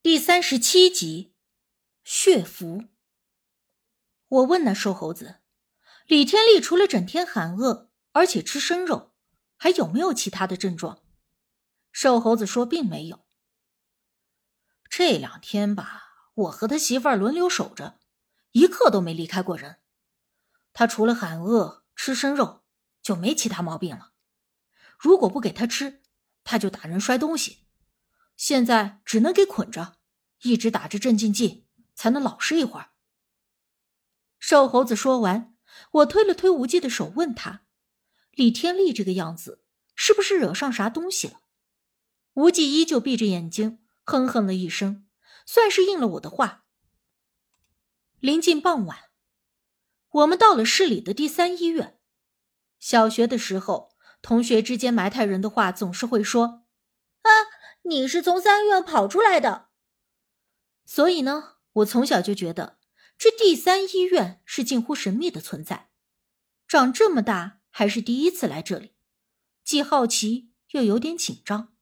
第三十七集，血符。我问那瘦猴子，李天利除了整天喊饿，而且吃生肉，还有没有其他的症状？瘦猴子说，并没有。这两天吧，我和他媳妇儿轮流守着，一刻都没离开过人。他除了喊饿、吃生肉，就没其他毛病了。如果不给他吃，他就打人、摔东西。现在只能给捆着，一直打着镇静剂，才能老实一会儿。瘦猴子说完，我推了推无忌的手，问他：“李天利这个样子，是不是惹上啥东西了？”无忌依旧闭着眼睛，哼哼了一声，算是应了我的话。临近傍晚，我们到了市里的第三医院。小学的时候，同学之间埋汰人的话，总是会说：“，你是从三院跑出来的。”所以呢，我从小就觉得这第三医院是近乎神秘的存在。长这么大还是第一次来这里，既好奇又有点紧张。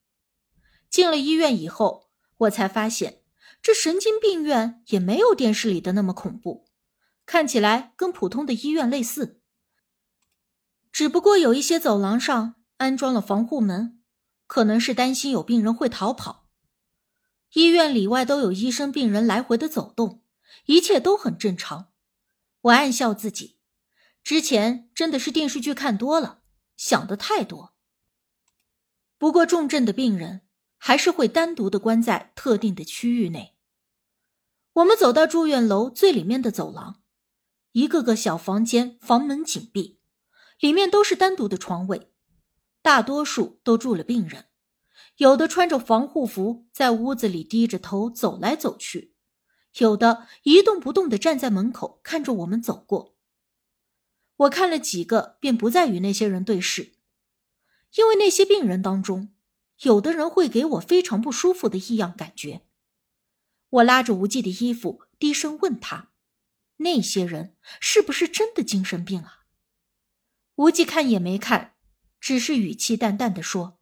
进了医院以后，我才发现这神经病院也没有电视里的那么恐怖，看起来跟普通的医院类似。只不过有一些走廊上安装了防护门，可能是担心有病人会逃跑。医院里外都有医生、病人来回的走动，一切都很正常。我暗笑自己，之前真的是电视剧看多了，想的太多。不过重症的病人。还是会单独的关在特定的区域内。我们走到住院楼最里面的走廊，一个个小房间房门紧闭，里面都是单独的床位，大多数都住了病人，有的穿着防护服在屋子里低着头走来走去，有的一动不动的站在门口看着我们走过。我看了几个，便不再与那些人对视，因为那些病人当中。有的人会给我非常不舒服的异样感觉。我拉着无忌的衣服，低声问他：“那些人是不是真的精神病啊？”无忌看也没看，只是语气淡淡的说：“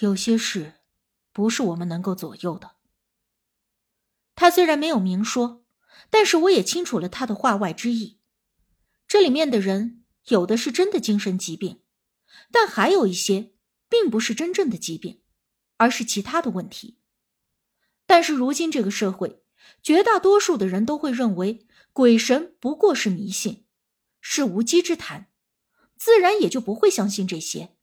有些事，不是我们能够左右的。”他虽然没有明说，但是我也清楚了他的话外之意。这里面的人，有的是真的精神疾病，但还有一些。并不是真正的疾病，而是其他的问题。但是如今这个社会，绝大多数的人都会认为鬼神不过是迷信，是无稽之谈，自然也就不会相信这些，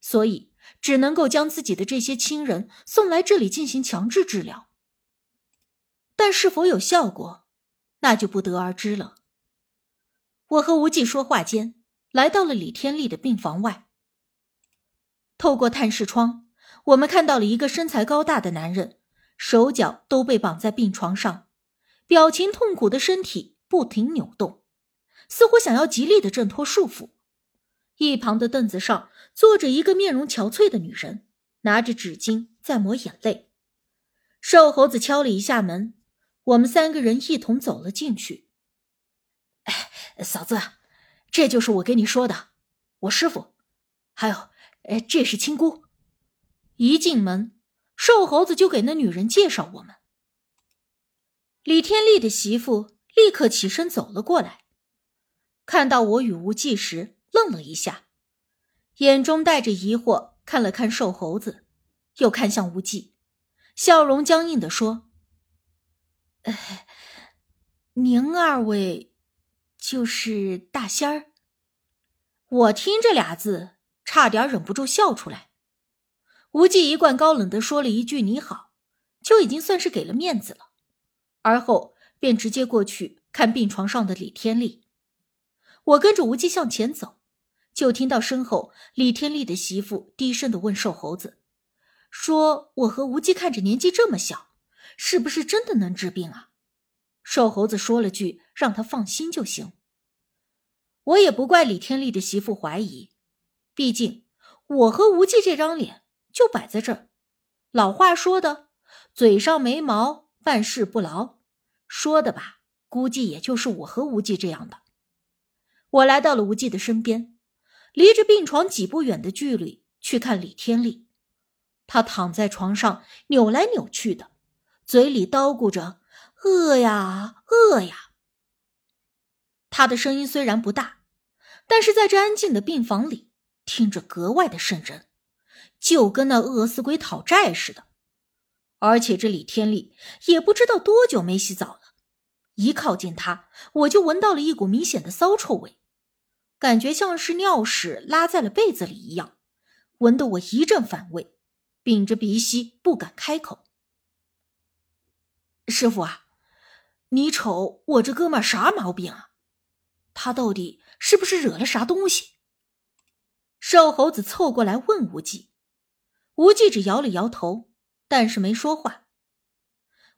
所以只能够将自己的这些亲人送来这里进行强制治疗。但是否有效果，那就不得而知了。我和无忌说话间，来到了李天利的病房外。透过探视窗，我们看到了一个身材高大的男人，手脚都被绑在病床上，表情痛苦的身体不停扭动，似乎想要极力的挣脱束缚。一旁的凳子上坐着一个面容憔悴的女人，拿着纸巾在抹眼泪。瘦猴子敲了一下门，我们三个人一同走了进去。哎，嫂子，这就是我跟你说的，我师傅，还有。哎，这是亲姑。一进门，瘦猴子就给那女人介绍我们。李天利的媳妇立刻起身走了过来，看到我与无忌时，愣了一下，眼中带着疑惑，看了看瘦猴子，又看向无忌，笑容僵硬的说：“哎，您二位就是大仙儿？”我听这俩字。差点忍不住笑出来。无忌一贯高冷的说了一句“你好”，就已经算是给了面子了。而后便直接过去看病床上的李天利。我跟着无忌向前走，就听到身后李天利的媳妇低声的问瘦猴子：“说我和无忌看着年纪这么小，是不是真的能治病啊？”瘦猴子说了句：“让他放心就行。”我也不怪李天利的媳妇怀疑。毕竟，我和无忌这张脸就摆在这儿。老话说的“嘴上没毛，办事不牢”，说的吧，估计也就是我和无忌这样的。我来到了无忌的身边，离着病床几步远的距离去看李天利。他躺在床上扭来扭去的，嘴里叨咕着“饿呀，饿呀”。他的声音虽然不大，但是在这安静的病房里，听着格外的瘆人，就跟那饿死鬼讨债似的。而且这李天利也不知道多久没洗澡了，一靠近他，我就闻到了一股明显的骚臭味，感觉像是尿屎拉在了被子里一样，闻得我一阵反胃，屏着鼻息不敢开口。师傅啊，你瞅我这哥们啥毛病啊？他到底是不是惹了啥东西？瘦猴子凑过来问无忌，无忌只摇了摇头。但是没说话。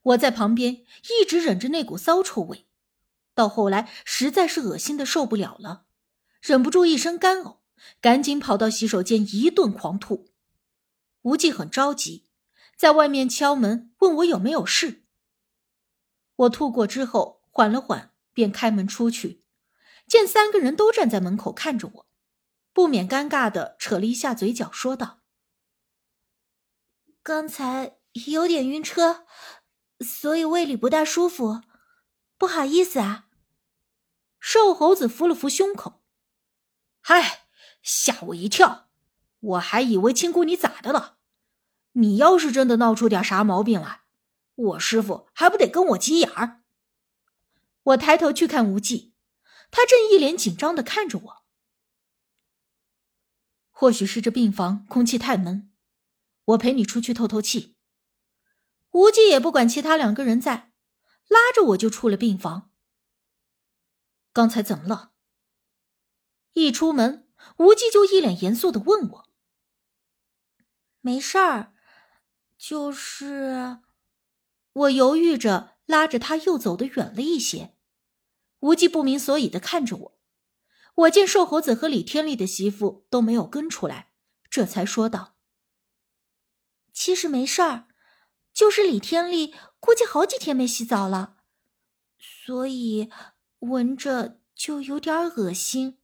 我在旁边一直忍着那股骚臭味，到后来实在是恶心的受不了了，忍不住一声干呕，赶紧跑到洗手间一顿狂吐。无忌很着急，在外面敲门问我有没有事。我吐过之后缓了缓，便开门出去，见三个人都站在门口看着我，不免尴尬的扯了一下嘴角，说道。刚才有点晕车，所以胃里不大舒服，不好意思啊。瘦猴子扶了扶胸口，嗨，吓我一跳，我还以为亲姑你咋的了。你要是真的闹出点啥毛病来，我师傅还不得跟我急眼儿？我抬头去看无忌，他正一脸紧张的看着我。或许是这病房空气太闷。我陪你出去透透气。无忌也不管其他两个人在，拉着我就出了病房。刚才怎么了？一出门，无忌就一脸严肃的问我：“没事儿，就是……”我犹豫着拉着他又走得远了一些。无忌不明所以的看着我，我见瘦猴子和李天利的媳妇都没有跟出来，这才说道。其实没事儿，就是李天利估计好几天没洗澡了，所以闻着就有点恶心。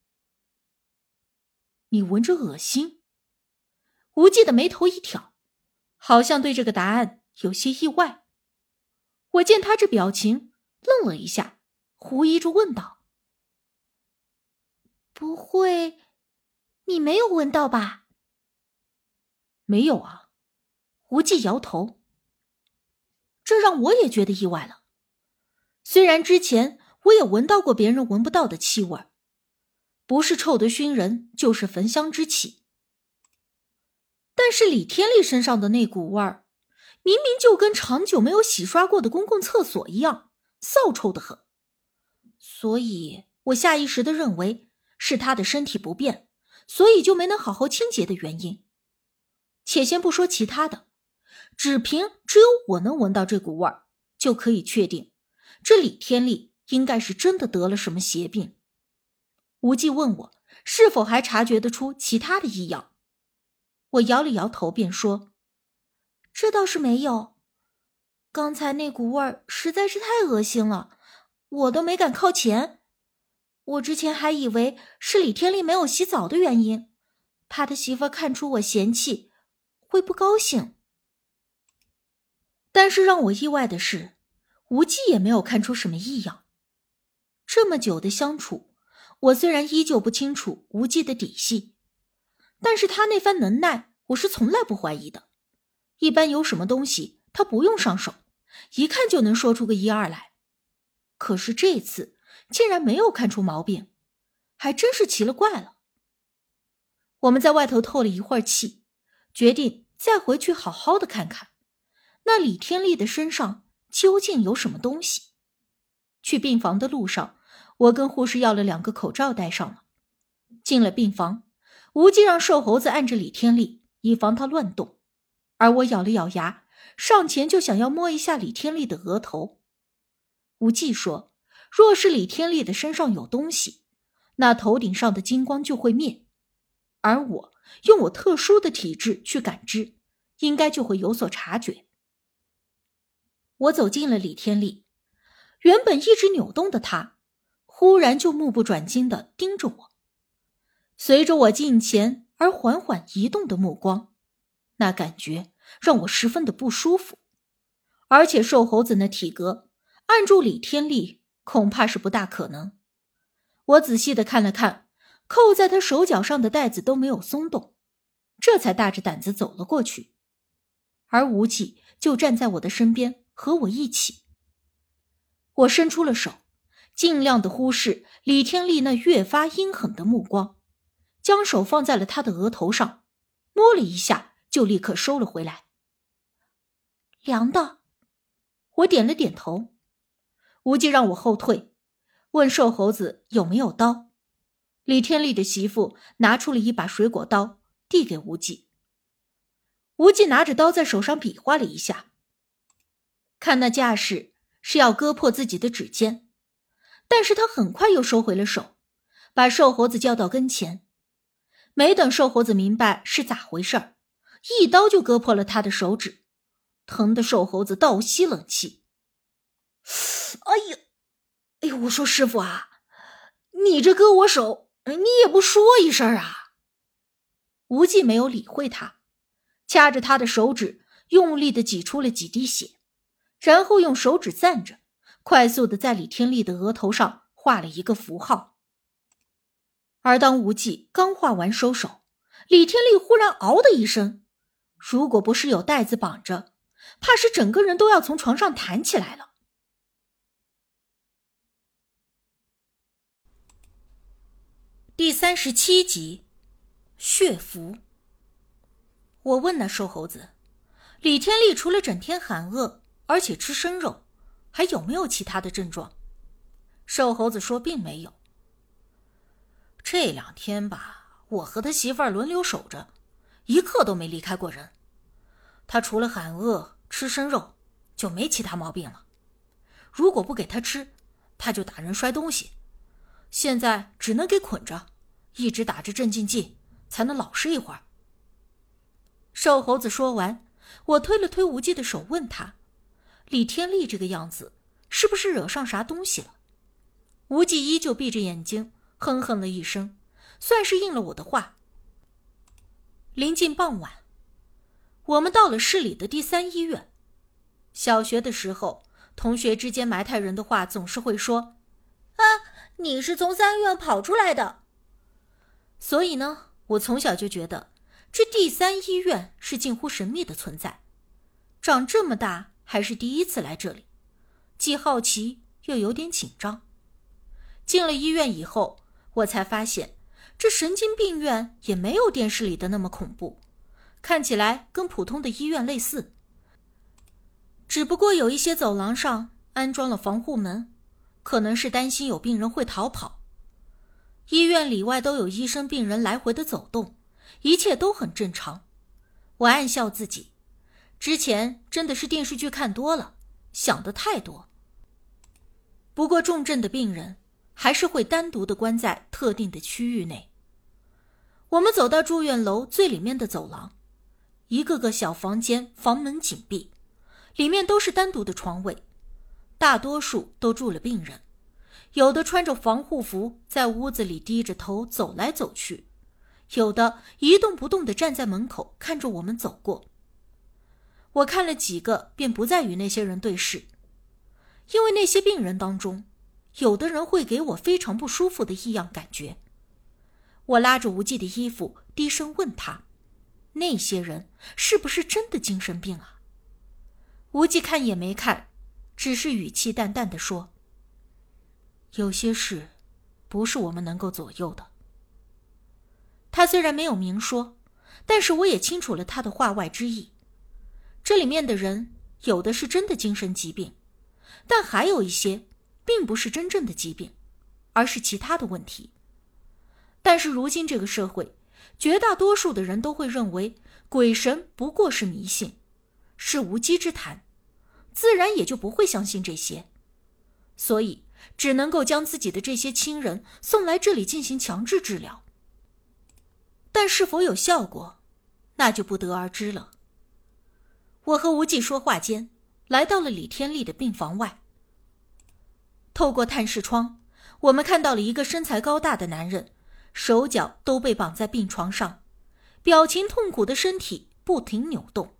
你闻着恶心？无忌的眉头一挑，好像对这个答案有些意外。我见他这表情，愣了一下，狐疑着问道：“不会，你没有闻到吧？”没有啊。无忌摇头，这让我也觉得意外了。虽然之前我也闻到过别人闻不到的气味，不是臭得熏人，就是焚香之气。但是李天利身上的那股味儿，明明就跟长久没有洗刷过的公共厕所一样，臊臭的很。所以我下意识的认为是他的身体不便，所以就没能好好清洁的原因。且先不说其他的。只凭只有我能闻到这股味儿，就可以确定，这李天利应该是真的得了什么邪病。无忌问我是否还察觉得出其他的异样，我摇了摇头，便说：“这倒是没有。刚才那股味儿实在是太恶心了，我都没敢靠前。我之前还以为是李天利没有洗澡的原因，怕他媳妇看出我嫌弃，会不高兴。”但是让我意外的是，无忌也没有看出什么异样。这么久的相处，我虽然依旧不清楚无忌的底细，但是他那番能耐，我是从来不怀疑的。一般有什么东西，他不用上手，一看就能说出个一二来。可是这次竟然没有看出毛病，还真是奇了怪了。我们在外头透了一会儿气，决定再回去好好的看看。那李天利的身上究竟有什么东西？去病房的路上，我跟护士要了两个口罩戴上了。进了病房，无忌让瘦猴子按着李天利，以防他乱动，而我咬了咬牙，上前就想要摸一下李天利的额头。无忌说：“若是李天利的身上有东西，那头顶上的金光就会灭，而我用我特殊的体质去感知，应该就会有所察觉。”我走进了李天利，原本一直扭动的他，忽然就目不转睛的盯着我。随着我近前而缓缓移动的目光，那感觉让我十分的不舒服。而且瘦猴子那体格，按住李天利恐怕是不大可能。我仔细的看了看，扣在他手脚上的带子都没有松动，这才大着胆子走了过去。而无忌就站在我的身边，和我一起。我伸出了手，尽量的忽视李天利那越发阴狠的目光，将手放在了他的额头上，摸了一下，就立刻收了回来。凉的，我点了点头。无忌让我后退，问瘦猴子有没有刀。李天利的媳妇拿出了一把水果刀，递给无忌。无忌拿着刀在手上比划了一下，看那架势是要割破自己的指尖，但是他很快又收回了手，把瘦猴子叫到跟前。没等瘦猴子明白是咋回事儿，一刀就割破了他的手指，疼的瘦猴子倒吸冷气。哎呀，哎呦！我说师傅啊，你这割我手，你也不说一声啊！无忌没有理会他。掐着他的手指，用力的挤出了几滴血，然后用手指攥着，快速的在李天利的额头上画了一个符号。而当无忌刚画完收手，李天利忽然“嗷”的一声，如果不是有带子绑着，怕是整个人都要从床上弹起来了。第三十七集，血符。我问那瘦猴子：“李天利除了整天喊饿，而且吃生肉，还有没有其他的症状？”瘦猴子说：“并没有。这两天吧，我和他媳妇儿轮流守着，一刻都没离开过人。他除了喊饿、吃生肉，就没其他毛病了。如果不给他吃，他就打人、摔东西。现在只能给捆着，一直打着镇静剂，才能老实一会儿。”瘦猴子说完，我推了推无忌的手，问他：“李天利这个样子，是不是惹上啥东西了？”无忌依旧闭着眼睛，哼哼了一声，算是应了我的话。临近傍晚，我们到了市里的第三医院。小学的时候，同学之间埋汰人的话，总是会说：“啊，你是从三院跑出来的。”所以呢，我从小就觉得。这第三医院是近乎神秘的存在，长这么大还是第一次来这里，既好奇又有点紧张。进了医院以后，我才发现这神经病院也没有电视里的那么恐怖，看起来跟普通的医院类似，只不过有一些走廊上安装了防护门，可能是担心有病人会逃跑。医院里外都有医生、病人来回的走动。一切都很正常，我暗笑自己，之前真的是电视剧看多了，想的太多。不过重症的病人还是会单独的关在特定的区域内。我们走到住院楼最里面的走廊，一个个小房间，房门紧闭，里面都是单独的床位，大多数都住了病人，有的穿着防护服在屋子里低着头走来走去。有的一动不动的站在门口看着我们走过。我看了几个，便不再与那些人对视，因为那些病人当中，有的人会给我非常不舒服的异样感觉。我拉着无忌的衣服，低声问他：“那些人是不是真的精神病啊？”无忌看也没看，只是语气淡淡的说：“有些事，不是我们能够左右的。”他虽然没有明说，但是我也清楚了他的话外之意。这里面的人有的是真的精神疾病，但还有一些并不是真正的疾病，而是其他的问题。但是如今这个社会，绝大多数的人都会认为鬼神不过是迷信，是无稽之谈，自然也就不会相信这些，所以只能够将自己的这些亲人送来这里进行强制治疗。但是否有效果，那就不得而知了。我和无忌说话间，来到了李天利的病房外。透过探视窗，我们看到了一个身材高大的男人，手脚都被绑在病床上，表情痛苦的身体不停扭动，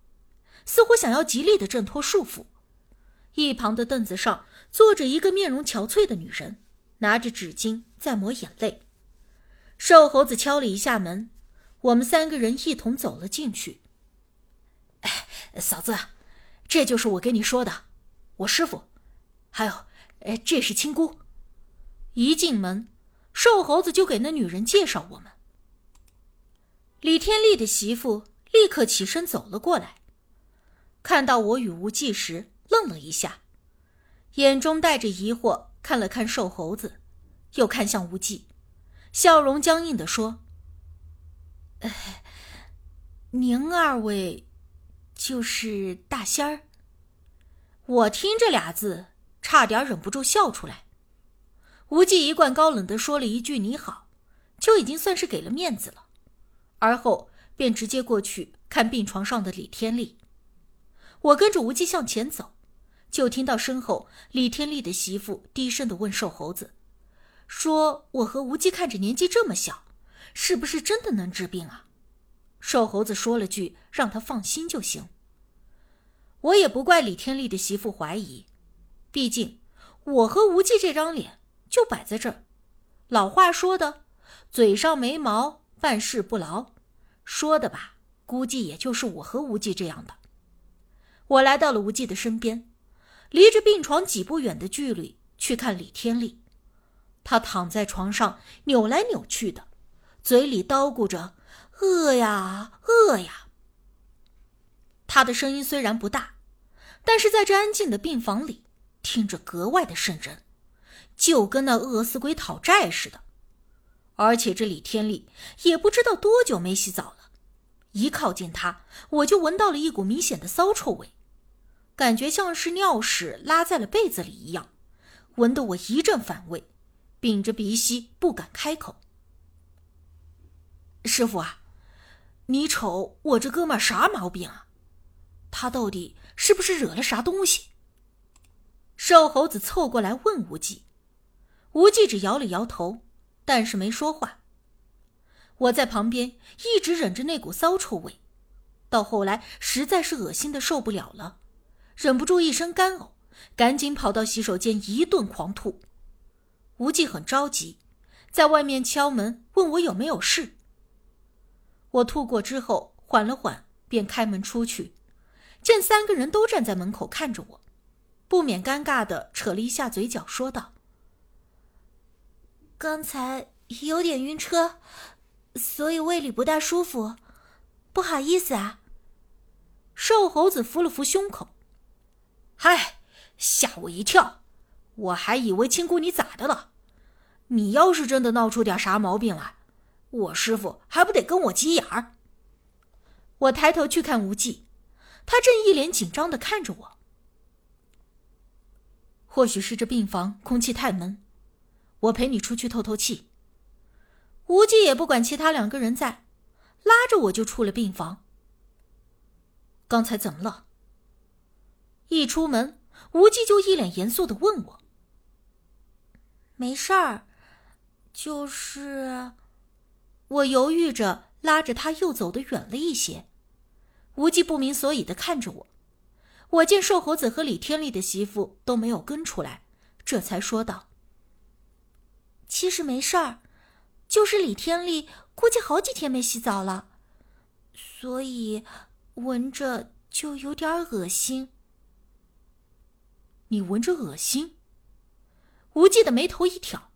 似乎想要极力的挣脱束缚。一旁的凳子上坐着一个面容憔悴的女人，拿着纸巾在抹眼泪。瘦猴子敲了一下门，我们三个人一同走了进去。嫂子，这就是我跟你说的，我师傅，还有，哎，这是亲姑。一进门，瘦猴子就给那女人介绍我们。李天利的媳妇立刻起身走了过来，看到我与无忌时，愣了一下，眼中带着疑惑，看了看瘦猴子，又看向无忌，笑容僵硬的说：“您二位就是大仙儿？”我听这俩字，差点忍不住笑出来。无忌一贯高冷的说了一句“你好”，就已经算是给了面子了。而后便直接过去看病床上的李天利。我跟着无忌向前走，就听到身后李天利的媳妇低声的问瘦猴子：“说我和无忌看着年纪这么小，是不是真的能治病啊？”瘦猴子说了句：“让他放心就行。”我也不怪李天利的媳妇怀疑，毕竟我和无忌这张脸就摆在这儿。老话说的，嘴上没毛。办事不牢，说的吧，估计也就是我和无忌这样的。我来到了无忌的身边，离着病床几步远的距离去看李天利。他躺在床上扭来扭去的，嘴里叨咕着“饿呀，饿呀”。他的声音虽然不大，但是在这安静的病房里，听着格外的瘆人，就跟那饿死鬼讨债似的。而且这李天利也不知道多久没洗澡了，一靠近他，我就闻到了一股明显的骚臭味，感觉像是尿屎拉在了被子里一样，闻得我一阵反胃，屏着鼻息不敢开口。师傅啊，你瞅我这哥们啥毛病啊？他到底是不是惹了啥东西？瘦猴子凑过来问无忌，无忌只摇了摇头。但是没说话。我在旁边一直忍着那股骚臭味，到后来实在是恶心的受不了了，忍不住一声干呕，赶紧跑到洗手间一顿狂吐。无忌很着急，在外面敲门问我有没有事。我吐过之后缓了缓，便开门出去，见三个人都站在门口看着我，不免尴尬的扯了一下嘴角，说道。刚才有点晕车，所以胃里不大舒服，不好意思啊。瘦猴子扶了扶胸口，嗨，吓我一跳，我还以为亲姑你咋的了？你要是真的闹出点啥毛病来，我师傅还不得跟我急眼儿？我抬头去看无忌，他正一脸紧张的看着我。或许是这病房空气太闷。我陪你出去透透气。无忌也不管其他两个人在，拉着我就出了病房。刚才怎么了？一出门，无忌就一脸严肃的问我：“没事儿，就是……”我犹豫着拉着他又走的远了一些。无忌不明所以的看着我，我见瘦猴子和李天利的媳妇都没有跟出来，这才说道。其实没事儿，就是李天利估计好几天没洗澡了，所以闻着就有点恶心。你闻着恶心？无忌的眉头一挑，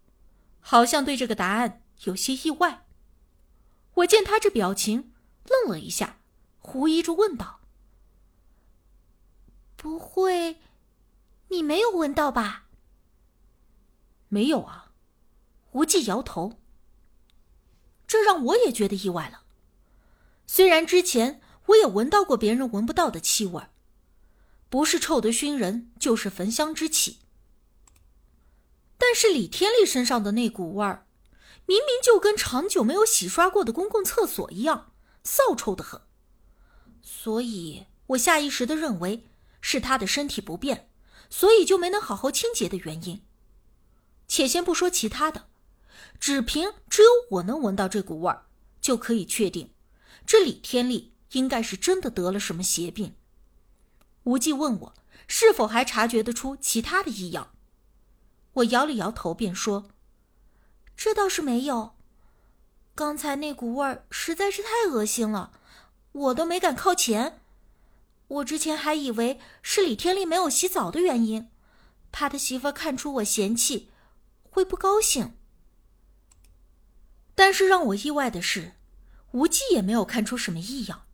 好像对这个答案有些意外。我见他这表情，愣了一下，狐疑着问道：“不会，你没有闻到吧？”没有啊。无忌摇头，这让我也觉得意外了。虽然之前我也闻到过别人闻不到的气味，不是臭得熏人，就是焚香之气。但是李天利身上的那股味儿，明明就跟长久没有洗刷过的公共厕所一样，臊臭的很。所以我下意识的认为是他的身体不便，所以就没能好好清洁的原因。且先不说其他的。只凭只有我能闻到这股味儿，就可以确定，这李天利应该是真的得了什么邪病。无忌问我是否还察觉得出其他的异样。我摇了摇头，便说：“这倒是没有。刚才那股味儿实在是太恶心了，我都没敢靠前。我之前还以为是李天利没有洗澡的原因，怕他媳妇看出我嫌弃，会不高兴。但是让我意外的是，无忌也没有看出什么异样。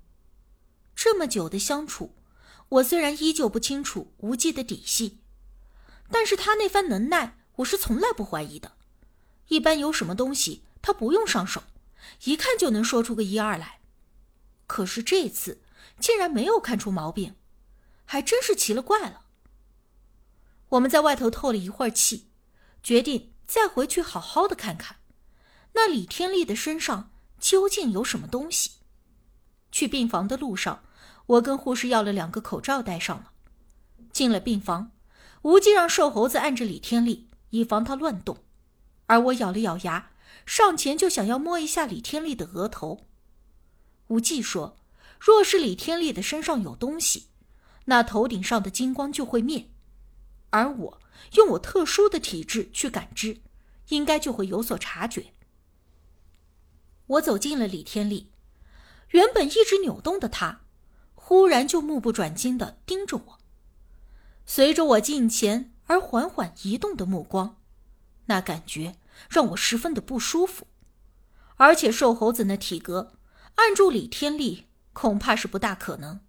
这么久的相处，我虽然依旧不清楚无忌的底细。”但是他那番能耐，我是从来不怀疑的。一般有什么东西，他不用上手，一看就能说出个一二来。可是这次竟然没有看出毛病，还真是奇了怪了。我们在外头透了一会儿气，决定再回去好好的看看，那李天利的身上究竟有什么东西。去病房的路上，我跟护士要了两个口罩戴上了。进了病房。无忌让瘦猴子按着李天利，以防他乱动，而我咬了咬牙，上前就想要摸一下李天利的额头。无忌说：“若是李天利的身上有东西，那头顶上的金光就会灭，而我用我特殊的体质去感知，应该就会有所察觉。”我走进了李天利，原本一直扭动的他，忽然就目不转睛的盯着我。随着我近前而缓缓移动的目光，那感觉让我十分的不舒服。而且瘦猴子那体格，按住李天利恐怕是不大可能。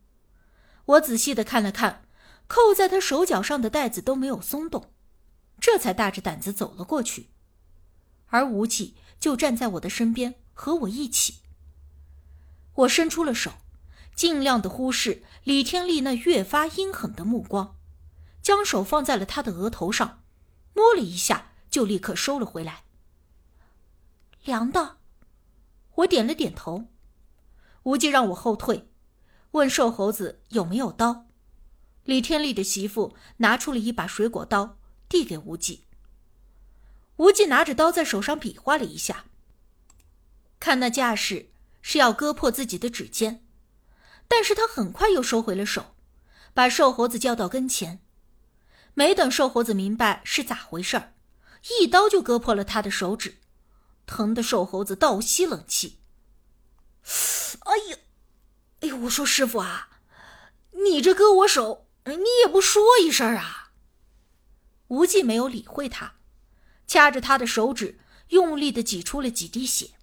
我仔细的看了看，扣在他手脚上的带子都没有松动，这才大着胆子走了过去。而无忌就站在我的身边，和我一起。我伸出了手，尽量的忽视李天利那越发阴狠的目光。将手放在了他的额头上，摸了一下，就立刻收了回来。凉的，我点了点头。无忌让我后退，问瘦猴子有没有刀。李天利的媳妇拿出了一把水果刀，递给无忌。无忌拿着刀在手上比划了一下，看那架势是要割破自己的指尖，但是他很快又收回了手，把瘦猴子叫到跟前。没等瘦猴子明白是咋回事儿，一刀就割破了他的手指，疼得瘦猴子倒吸冷气。哎呀，哎呦！我说师傅啊，你这割我手，你也不说一声啊！无忌没有理会他，掐着他的手指，用力的挤出了几滴血，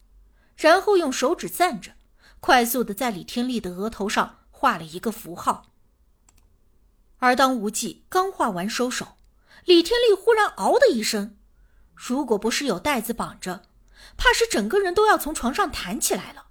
然后用手指攥着，快速的在李天利的额头上画了一个符号。而当无忌刚画完收手，李天利忽然“嗷”的一声，如果不是有带子绑着，怕是整个人都要从床上弹起来了。